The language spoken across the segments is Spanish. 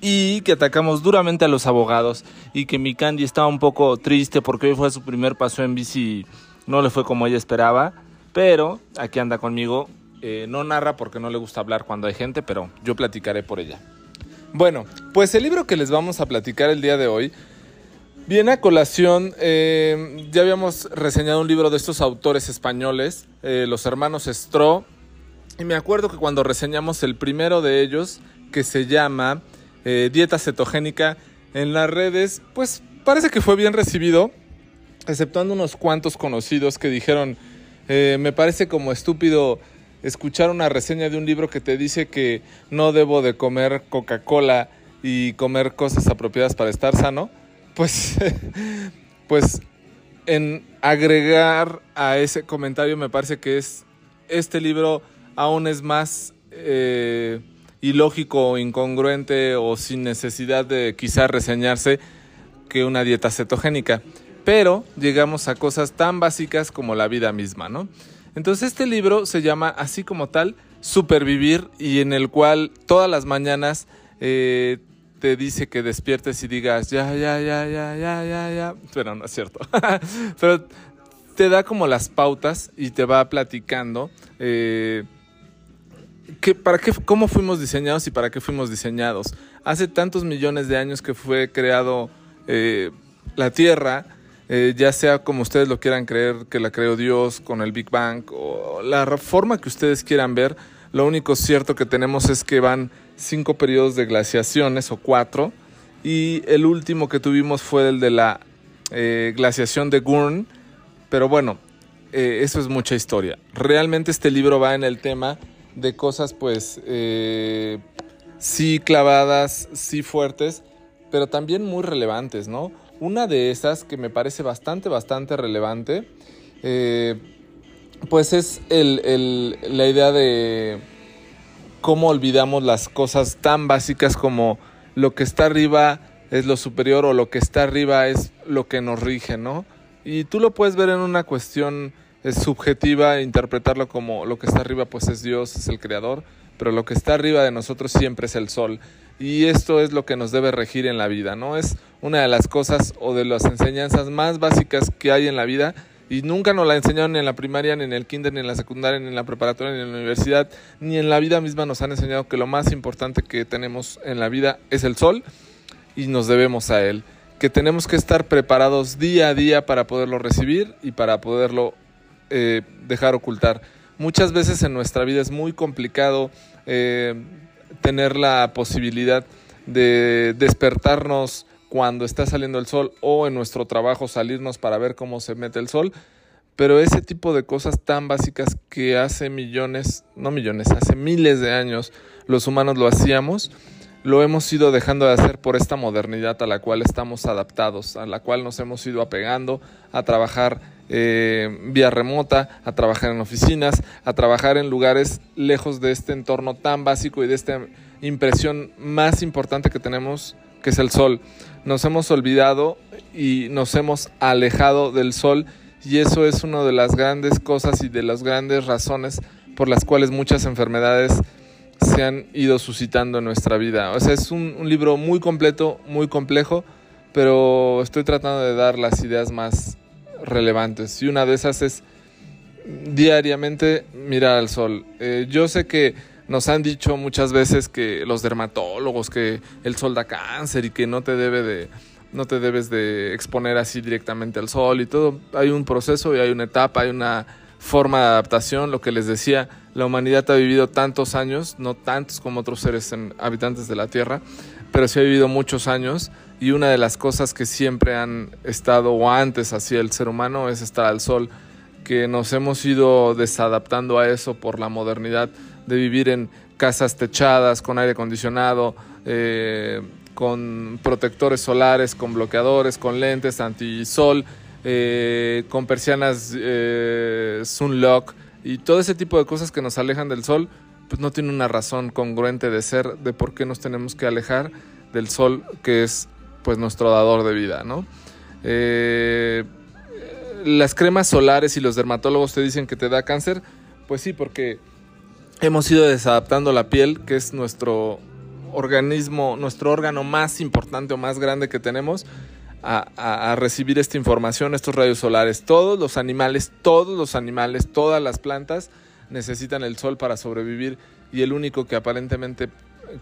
y que atacamos duramente a los abogados y que mi Candy estaba un poco triste porque hoy fue su primer paso en bici y no le fue como ella esperaba, pero aquí anda conmigo. Eh, no narra porque no le gusta hablar cuando hay gente, pero yo platicaré por ella. Bueno, pues el libro que les vamos a platicar el día de hoy viene a colación. eh, ya habíamos reseñado un libro de estos autores españoles, eh, los hermanos Stro, y me acuerdo que cuando reseñamos el primero de ellos, que se llama eh, Dieta Cetogénica, en las redes, pues parece que fue bien recibido, exceptuando unos cuantos conocidos que dijeron, eh, me parece como estúpido escuchar una reseña de un libro que te dice que no debo de comer Coca-Cola y comer cosas apropiadas para estar sano, pues, pues en agregar a ese comentario me parece que es este libro aún es más eh, ilógico incongruente o sin necesidad de quizás reseñarse que una dieta cetogénica. Pero llegamos a cosas tan básicas como la vida misma, ¿no? Entonces este libro se llama así como tal Supervivir y en el cual todas las mañanas eh, te dice que despiertes y digas ya, ya, ya, ya, ya, ya, ya. Pero no es cierto. Pero te da como las pautas y te va platicando eh, para qué, cómo fuimos diseñados y para qué fuimos diseñados. Hace tantos millones de años que fue creado eh, la Tierra, eh, ya sea como ustedes lo quieran creer, que la creó Dios con el Big Bang o la forma que ustedes quieran ver, lo único cierto que tenemos es que van cinco periodos de glaciaciones o cuatro y el último que tuvimos fue el de la eh, glaciación de Gurn, pero bueno, eso es mucha historia. Realmente este libro va en el tema de cosas pues eh, sí clavadas, sí fuertes, pero también muy relevantes, ¿no? Una de esas que me parece bastante, bastante relevante, eh, pues es el, el, la idea de cómo olvidamos las cosas tan básicas como lo que está arriba es lo superior o lo que está arriba es lo que nos rige, ¿no? Y tú lo puedes ver en una cuestión es subjetiva e interpretarlo como lo que está arriba pues es Dios, es el creador, pero lo que está arriba de nosotros siempre es el sol. Y esto es lo que nos debe regir en la vida, ¿no? Es una de las cosas o de las enseñanzas más básicas que hay en la vida y nunca nos la enseñaron en la primaria, ni en el kinder, ni en la secundaria, ni en la preparatoria, ni en la universidad, ni en la vida misma nos han enseñado que lo más importante que tenemos en la vida es el sol y nos debemos a él. Que tenemos que estar preparados día a día para poderlo recibir y para poderlo eh, dejar ocultar. Muchas veces en nuestra vida es muy complicado eh, tener la posibilidad de despertarnos cuando está saliendo el sol o en nuestro trabajo salirnos para ver cómo se mete el sol. Pero ese tipo de cosas tan básicas que hace millones, no millones, hace miles de años los humanos lo hacíamos, lo hemos ido dejando de hacer por esta modernidad a la cual estamos adaptados, a la cual nos hemos ido apegando a trabajar eh, vía remota, a trabajar en oficinas, a trabajar en lugares lejos de este entorno tan básico y de esta impresión más importante que tenemos, que es el sol. Nos hemos olvidado y nos hemos alejado del sol y eso es una de las grandes cosas y de las grandes razones por las cuales muchas enfermedades se han ido suscitando en nuestra vida. O sea, es un, un, libro muy completo, muy complejo, pero estoy tratando de dar las ideas más relevantes. Y una de esas es diariamente mirar al sol. Eh, yo sé que nos han dicho muchas veces que los dermatólogos que el sol da cáncer y que no te debe de no te debes de exponer así directamente al sol y todo. Hay un proceso y hay una etapa, hay una forma de adaptación. Lo que les decía, la humanidad ha vivido tantos años, no tantos como otros seres en, habitantes de la Tierra, pero sí ha vivido muchos años. Y una de las cosas que siempre han estado o antes hacía el ser humano es estar al sol, que nos hemos ido desadaptando a eso por la modernidad de vivir en casas techadas, con aire acondicionado, eh, con protectores solares, con bloqueadores, con lentes antisol, eh, con persianas eh, Sunlock y todo ese tipo de cosas que nos alejan del sol, pues no tiene una razón congruente de ser de por qué nos tenemos que alejar del sol que es pues nuestro dador de vida, ¿no? Eh, las cremas solares y los dermatólogos te dicen que te da cáncer, pues sí, porque hemos ido desadaptando la piel, que es nuestro organismo, nuestro órgano más importante o más grande que tenemos, a, recibir esta información, estos rayos solares. Todos los animales, todos los animales, todas las plantas necesitan el sol para sobrevivir y el único que aparentemente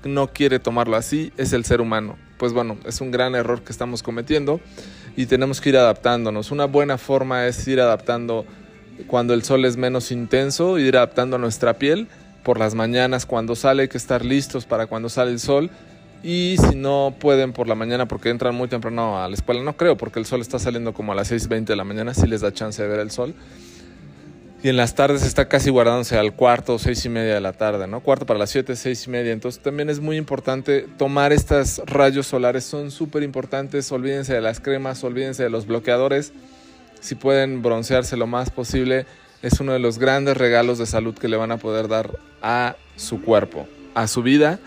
no quiere tomarlo así es el ser humano. Pues bueno, es un gran error que estamos cometiendo y tenemos que ir adaptándonos. Una buena forma es ir adaptando cuando el sol es menos intenso, ir adaptando nuestra piel por las mañanas cuando sale, hay que estar listos para cuando sale el sol. Y si no pueden por la mañana porque entran muy temprano a la escuela, no creo, porque el sol está saliendo como a las 6.20 de la mañana, si les da chance de ver el sol. Y en las tardes está casi guardándose al cuarto, seis y media de la tarde, ¿no? Cuarto para las siete, seis y media. Entonces también es muy importante tomar estos rayos solares, son súper importantes. Olvídense de las cremas, olvídense de los bloqueadores. Si pueden broncearse lo más posible, es uno de los grandes regalos de salud que le van a poder dar a su cuerpo, a su vida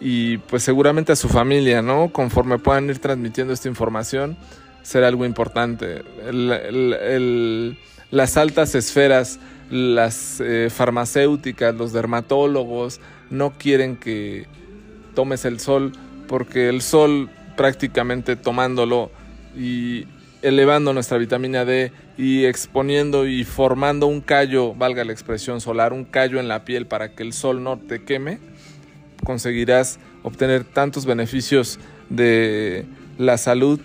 y pues seguramente a su familia, ¿no? Conforme puedan ir transmitiendo esta información, será algo importante. Las altas esferas, las eh, farmacéuticas, los dermatólogos, no quieren que tomes el sol porque el sol prácticamente tomándolo y elevando nuestra vitamina D y exponiendo y formando un callo, valga la expresión solar, un callo en la piel para que el sol no te queme, conseguirás obtener tantos beneficios de la salud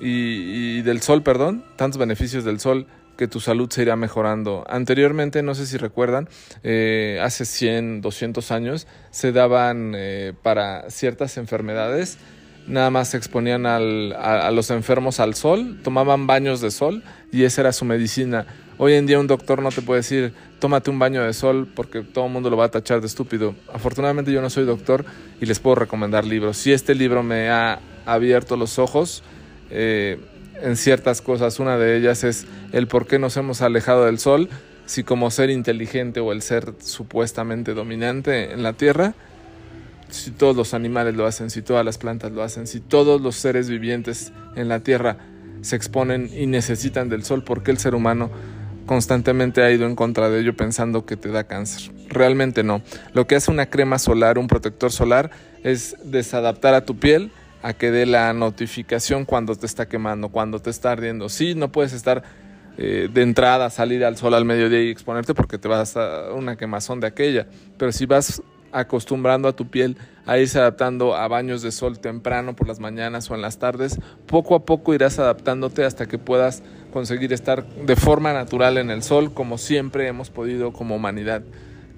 y, del sol, perdón, tantos beneficios del sol que tu salud se irá mejorando. Anteriormente, no sé si recuerdan, eh, hace 100, 200 años se daban eh, para ciertas enfermedades nada más se exponían a, los enfermos al sol, tomaban baños de sol y esa era su medicina. Hoy en día un doctor no te puede decir, tómate un baño de sol porque todo el mundo lo va a tachar de estúpido. Afortunadamente yo no soy doctor y les puedo recomendar libros. Si este libro me ha abierto los ojos eh, en ciertas cosas, una de ellas es el por qué nos hemos alejado del sol, si como ser inteligente o el ser supuestamente dominante en la Tierra, si todos los animales lo hacen, si todas las plantas lo hacen, si todos los seres vivientes en la Tierra se exponen y necesitan del sol, ¿por qué el ser humano constantemente ha ido en contra de ello pensando que te da cáncer? Realmente no. Lo que hace una crema solar, un protector solar, es desadaptar a tu piel a que dé la notificación cuando te está quemando, cuando te está ardiendo. Sí, no puedes estar eh, de entrada, salir al sol al mediodía y exponerte porque te vas a una quemazón de aquella. Pero si vas acostumbrando a tu piel a irse adaptando a baños de sol temprano por las mañanas o en las tardes, poco a poco irás adaptándote hasta que puedas conseguir estar de forma natural en el sol como siempre hemos podido como humanidad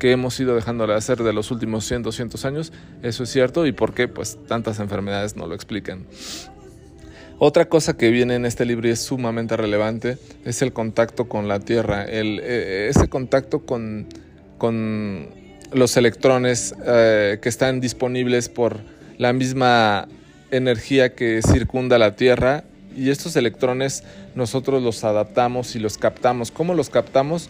que hemos ido dejando de hacer de los últimos 100, 200 años, eso es cierto y por qué pues tantas enfermedades no lo explican. Otra cosa que viene en este libro y es sumamente relevante es el contacto con la tierra, el, eh, ese contacto con, con los electrones eh, que están disponibles por la misma energía que circunda la Tierra y estos electrones nosotros los adaptamos y los captamos. ¿Cómo los captamos?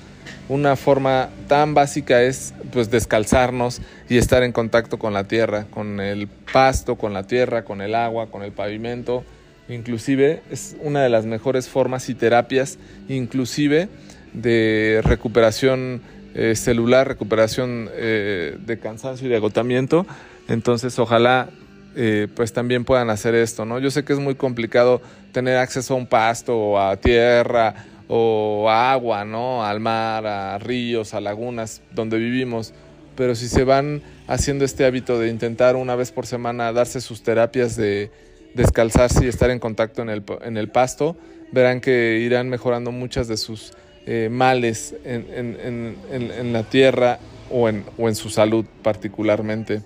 Una forma tan básica es pues descalzarnos y estar en contacto con la tierra, con el pasto, con la tierra, con el agua, con el pavimento. Inclusive es una de las mejores formas y terapias, inclusive de recuperación eh, celular, recuperación eh, de cansancio y de agotamiento. Entonces, ojalá eh, pues también puedan hacer esto, ¿no? Yo sé que es muy complicado tener acceso a un pasto o a tierra o a agua, ¿no? Al mar, a ríos, a lagunas donde vivimos. Pero si se van haciendo este hábito de intentar una vez por semana darse sus terapias de descalzarse y estar en contacto en el, en el pasto, verán que irán mejorando muchas de sus eh, males en, la tierra o en, o en su salud particularmente.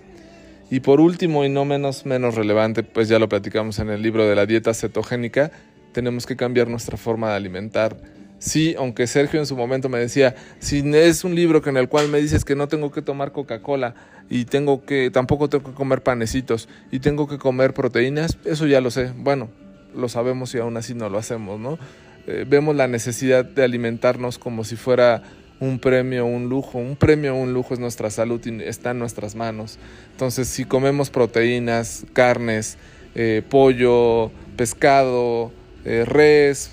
Y por último y no menos, menos relevante, pues ya lo platicamos en el libro de la dieta cetogénica, tenemos que cambiar nuestra forma de alimentar Sí, aunque Sergio en su momento me decía, si es un libro en el cual me dices que no tengo que tomar Coca-Cola y tengo que tampoco tengo que comer panecitos y tengo que comer proteínas, eso ya lo sé. Bueno, lo sabemos y aún así no lo hacemos, ¿no? Eh, vemos la necesidad de alimentarnos como si fuera un premio, un lujo. Un premio, un lujo es nuestra salud y está en nuestras manos. Entonces, si comemos proteínas, carnes, eh, pollo, pescado, eh, res,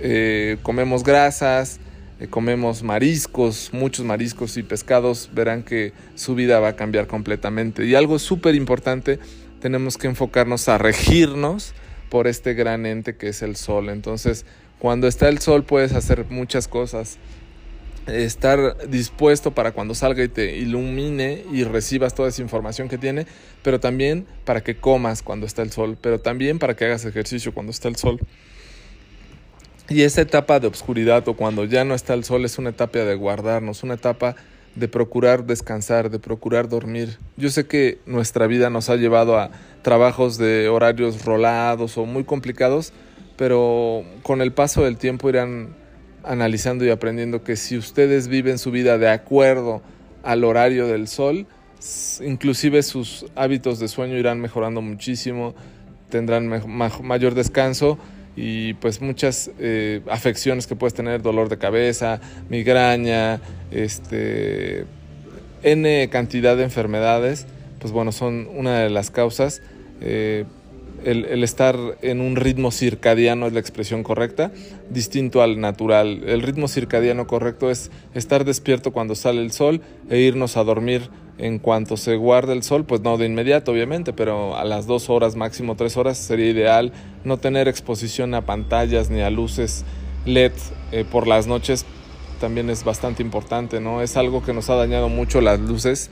eh, comemos grasas, comemos mariscos, muchos mariscos y pescados, verán que su vida va a cambiar completamente. Y algo súper importante, tenemos que enfocarnos a regirnos por este gran ente que es el sol. Entonces, cuando está el sol puedes hacer muchas cosas estar dispuesto para cuando salga y te ilumine y recibas toda esa información que tiene, pero también para que comas cuando está el sol, pero también para que hagas ejercicio cuando está el sol. Y esa etapa de obscuridad o cuando ya no está el sol es una etapa de guardarnos, una etapa de procurar descansar, de procurar dormir. Yo sé que nuestra vida nos ha llevado a trabajos de horarios rolados o muy complicados, pero con el paso del tiempo irán analizando y aprendiendo que si ustedes viven su vida de acuerdo al horario del sol, inclusive sus hábitos de sueño irán mejorando muchísimo, tendrán mayor descanso y pues muchas eh, afecciones que puedes tener, dolor de cabeza, migraña, este, N cantidad de enfermedades, pues bueno, son una de las causas. Eh, el, estar en un ritmo circadiano es la expresión correcta, distinto al natural. El ritmo circadiano correcto es estar despierto cuando sale el sol e irnos a dormir en cuanto se guarde el sol, pues no de inmediato obviamente, pero a las dos horas, máximo tres horas sería ideal no tener exposición a pantallas ni a luces LED eh, por las noches también es bastante importante, ¿no? Es algo que nos ha dañado mucho las luces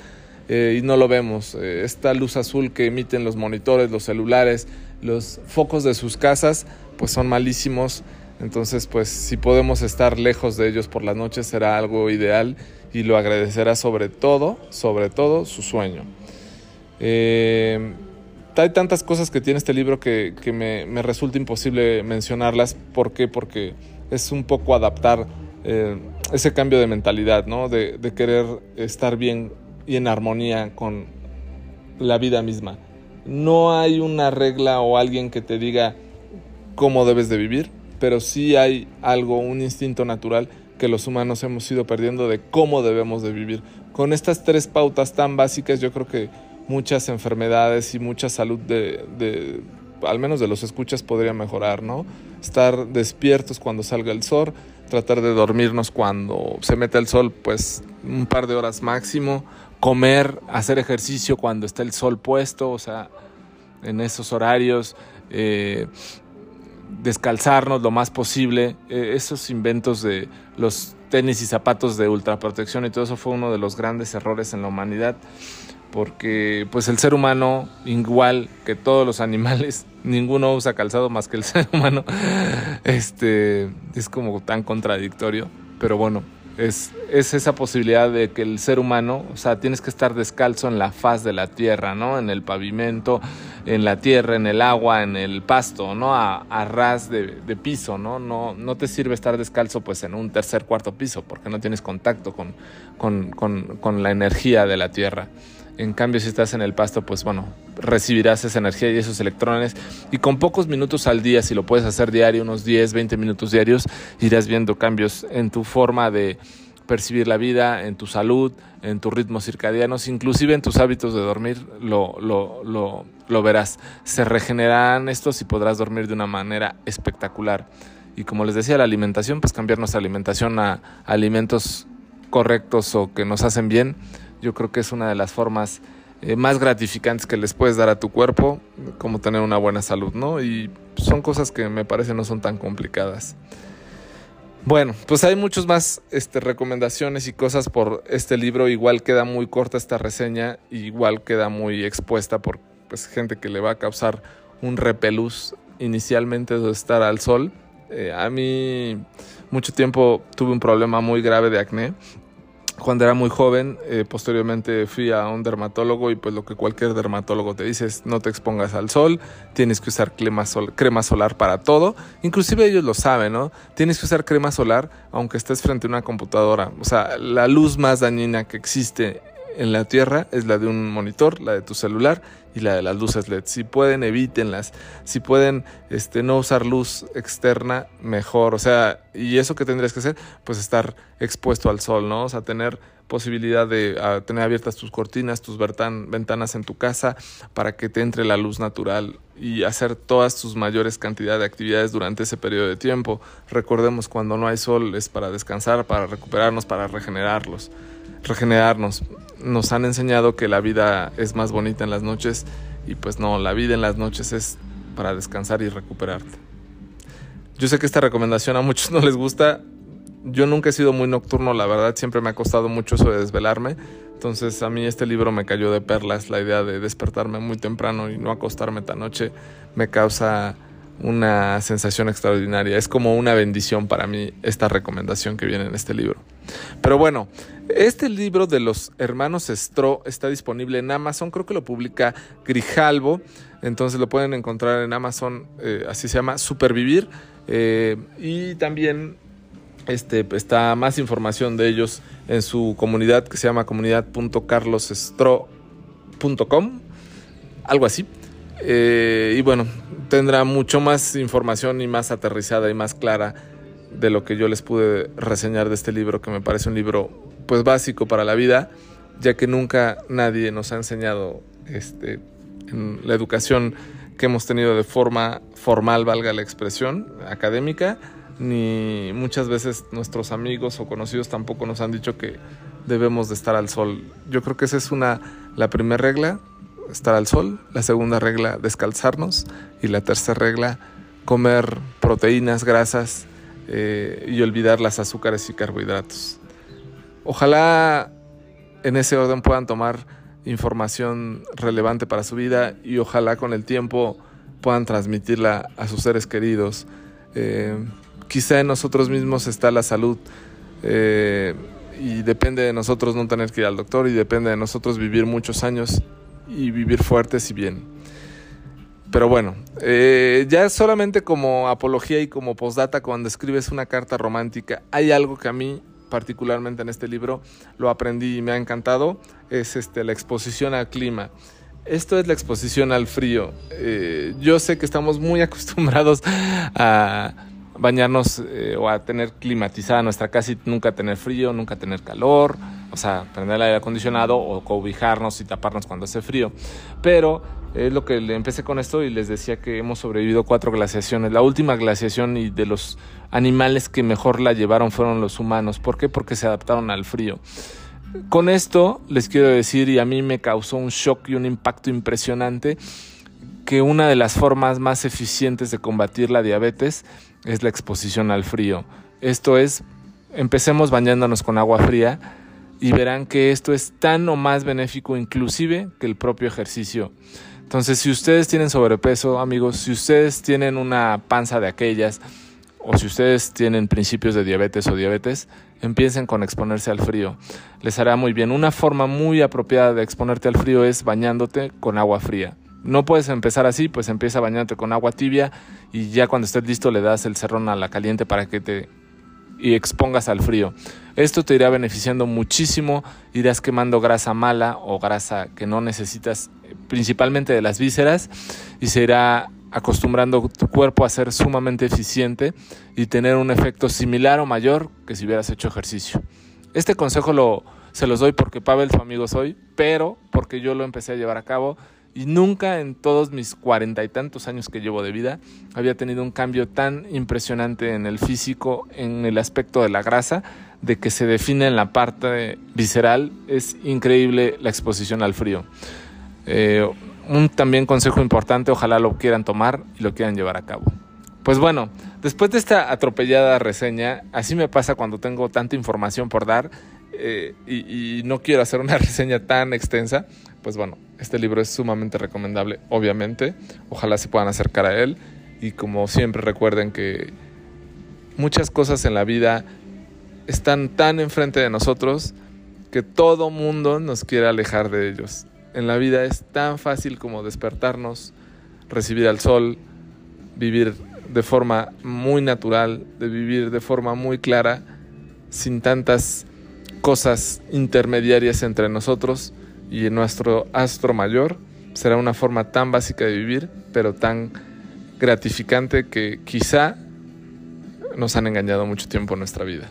eh, y no lo vemos. Eh, esta luz azul que emiten los monitores, los celulares, los focos de sus casas, pues son malísimos. Entonces, pues si podemos estar lejos de ellos por las noches será algo ideal y lo agradecerá sobre todo, sobre todo su sueño. Eh, hay tantas cosas que tiene este libro que, me, resulta imposible mencionarlas. ¿Por qué? Porque es un poco adaptar ese cambio de mentalidad, ¿no? De, de querer estar bien y en armonía con la vida misma. No hay una regla o alguien que te diga cómo debes de vivir, pero sí hay algo, un instinto natural que los humanos hemos ido perdiendo de cómo debemos de vivir. Con estas tres pautas tan básicas yo creo que muchas enfermedades y mucha salud de, de al menos de los escuchas podría mejorar, ¿no? Estar despiertos cuando salga el sol, tratar de dormirnos cuando se mete el sol, pues un par de horas máximo, comer, hacer ejercicio cuando está el sol puesto, o sea, en esos horarios, eh, descalzarnos lo más posible, eh, esos inventos de los tenis y zapatos de ultraprotección y todo eso fue uno de los grandes errores en la humanidad porque pues el ser humano igual que todos los animales ninguno usa calzado más que el ser humano este es como tan contradictorio pero bueno es, es, esa posibilidad de que el ser humano, o sea, tienes que estar descalzo en la faz de la tierra, ¿no? En el pavimento, en la tierra, en el agua, en el pasto, ¿no? A, ras de, piso, ¿no? ¿no? No te sirve estar descalzo pues en un tercer, cuarto piso, porque no tienes contacto con, con, con, con la energía de la tierra. En cambio, si estás en el pasto, pues bueno, recibirás esa energía y esos electrones. Y con pocos minutos al día, si lo puedes hacer diario, unos 10, 20 minutos diarios, irás viendo cambios en tu forma de percibir la vida, en tu salud, en tus ritmos circadianos, inclusive en tus hábitos de dormir, lo, lo, lo, lo verás. Se regenerarán estos y podrás dormir de una manera espectacular. Y como les decía, la alimentación, pues cambiar nuestra alimentación a alimentos correctos o que nos hacen bien yo creo que es una de las formas eh, más gratificantes que les puedes dar a tu cuerpo, como tener una buena salud, ¿no? Y son cosas que me parece no son tan complicadas. Bueno, pues hay muchas más este, recomendaciones y cosas por este libro. Igual queda muy corta esta reseña, igual queda muy expuesta por pues, gente que le va a causar un repelús inicialmente de estar al sol. Eh, a mí mucho tiempo tuve un problema muy grave de acné cuando era muy joven, eh, posteriormente fui a un dermatólogo y pues lo que cualquier dermatólogo te dice es no te expongas al sol, tienes que usar crema, crema solar para todo, inclusive ellos lo saben, ¿no? Tienes que usar crema solar aunque estés frente a una computadora, o sea, la luz más dañina que existe en la Tierra es la de un monitor, la de tu celular y la de las luces LED. Si pueden, evítenlas. Si pueden este, no usar luz externa, mejor. O sea, y eso que tendrías que hacer, pues estar expuesto al sol, ¿no? O sea, tener posibilidad de tener abiertas tus cortinas, tus ventanas en tu casa para que te entre la luz natural y hacer todas tus mayores cantidades de actividades durante ese periodo de tiempo. Recordemos, cuando no hay sol es para descansar, para recuperarnos, para regenerarlos, regenerarnos nos han enseñado que la vida es más bonita en las noches y pues no, la vida en las noches es para descansar y recuperarte. Yo sé que esta recomendación a muchos no les gusta. Yo nunca he sido muy nocturno, la verdad, siempre me ha costado mucho eso de desvelarme. Entonces a mí este libro me cayó de perlas, la idea de despertarme muy temprano y no acostarme tan noche me causa una sensación extraordinaria. Es como una bendición para mí esta recomendación que viene en este libro. Pero bueno, este libro de los hermanos Stro está disponible en Amazon, creo que lo publica Grijalvo, entonces lo pueden encontrar en Amazon, eh, así se llama, Supervivir, eh, y también este, está más información de ellos en su comunidad que se llama comunidad.carlosestro.com, algo así. Eh, y bueno, tendrá mucho más información y más aterrizada y más clara de lo que yo les pude reseñar de este libro, que me parece un libro pues básico para la vida, ya que nunca nadie nos ha enseñado este, en la educación que hemos tenido de forma formal, valga la expresión, académica, ni muchas veces nuestros amigos o conocidos tampoco nos han dicho que debemos de estar al sol. Yo creo que esa es una la primera regla, estar al sol, la segunda regla, descalzarnos y la tercera regla, comer proteínas, grasas, eh, y olvidar las azúcares y carbohidratos. Ojalá en ese orden puedan tomar información relevante para su vida y ojalá con el tiempo puedan transmitirla a sus seres queridos. Eh, quizá en nosotros mismos está la salud eh, y depende de nosotros no tener que ir al doctor y depende de nosotros vivir muchos años y vivir fuertes y bien. Pero bueno, eh, ya solamente como apología y como postdata, cuando escribes una carta romántica, hay algo que a mí, particularmente en este libro, lo aprendí y me ha encantado, es este, la exposición al clima. Esto es la exposición al frío. Eh, yo sé que estamos muy acostumbrados a bañarnos eh, o a tener climatizada nuestra casa y nunca tener frío, nunca tener calor, o sea, prender el aire acondicionado o cobijarnos y taparnos cuando hace frío. Pero es lo que le empecé con esto y les decía que hemos sobrevivido cuatro glaciaciones. La última glaciación y de los animales que mejor la llevaron fueron los humanos. ¿Por qué? Porque se adaptaron al frío. Con esto les quiero decir, y a mí me causó un shock y un impacto impresionante, que una de las formas más eficientes de combatir la diabetes es la exposición al frío. Esto es, empecemos bañándonos con agua fría y verán que esto es tan o más benéfico inclusive que el propio ejercicio. Entonces, si ustedes tienen sobrepeso, amigos, si ustedes tienen una panza de aquellas, o si ustedes tienen principios de diabetes o diabetes, empiecen con exponerse al frío. Les hará muy bien. Una forma muy apropiada de exponerte al frío es bañándote con agua fría. No puedes empezar así, pues empieza bañándote con agua tibia y ya cuando estés listo le das el cerrón a la caliente para que te y expongas al frío. Esto te irá beneficiando muchísimo, irás quemando grasa mala o grasa que no necesitas, principalmente de las vísceras, y se irá acostumbrando tu cuerpo a ser sumamente eficiente y tener un efecto similar o mayor que si hubieras hecho ejercicio. Este consejo lo, se los doy porque Pavel su amigo soy, pero porque yo lo empecé a llevar a cabo y nunca en todos mis cuarenta y tantos años que llevo de vida había tenido un cambio tan impresionante en el físico, en el aspecto de la grasa, de que se define en la parte visceral. Es increíble la exposición al frío. Eh, un también consejo importante, ojalá lo quieran tomar y lo quieran llevar a cabo. Pues bueno, después de esta atropellada reseña, así me pasa cuando tengo tanta información por dar eh, y, no quiero hacer una reseña tan extensa, pues bueno, este libro es sumamente recomendable, obviamente. Ojalá se puedan acercar a él. Y como siempre recuerden que muchas cosas en la vida están tan enfrente de nosotros que todo mundo nos quiere alejar de ellos. En la vida es tan fácil como despertarnos, recibir al sol, vivir de forma muy natural, de vivir de forma muy clara, sin tantas cosas intermediarias entre nosotros y nuestro astro mayor. Será una forma tan básica de vivir, pero tan gratificante que quizá nos han engañado mucho tiempo en nuestra vida.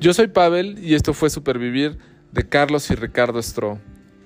Yo soy Pavel y esto fue Supervivir de Carlos y Ricardo Estro.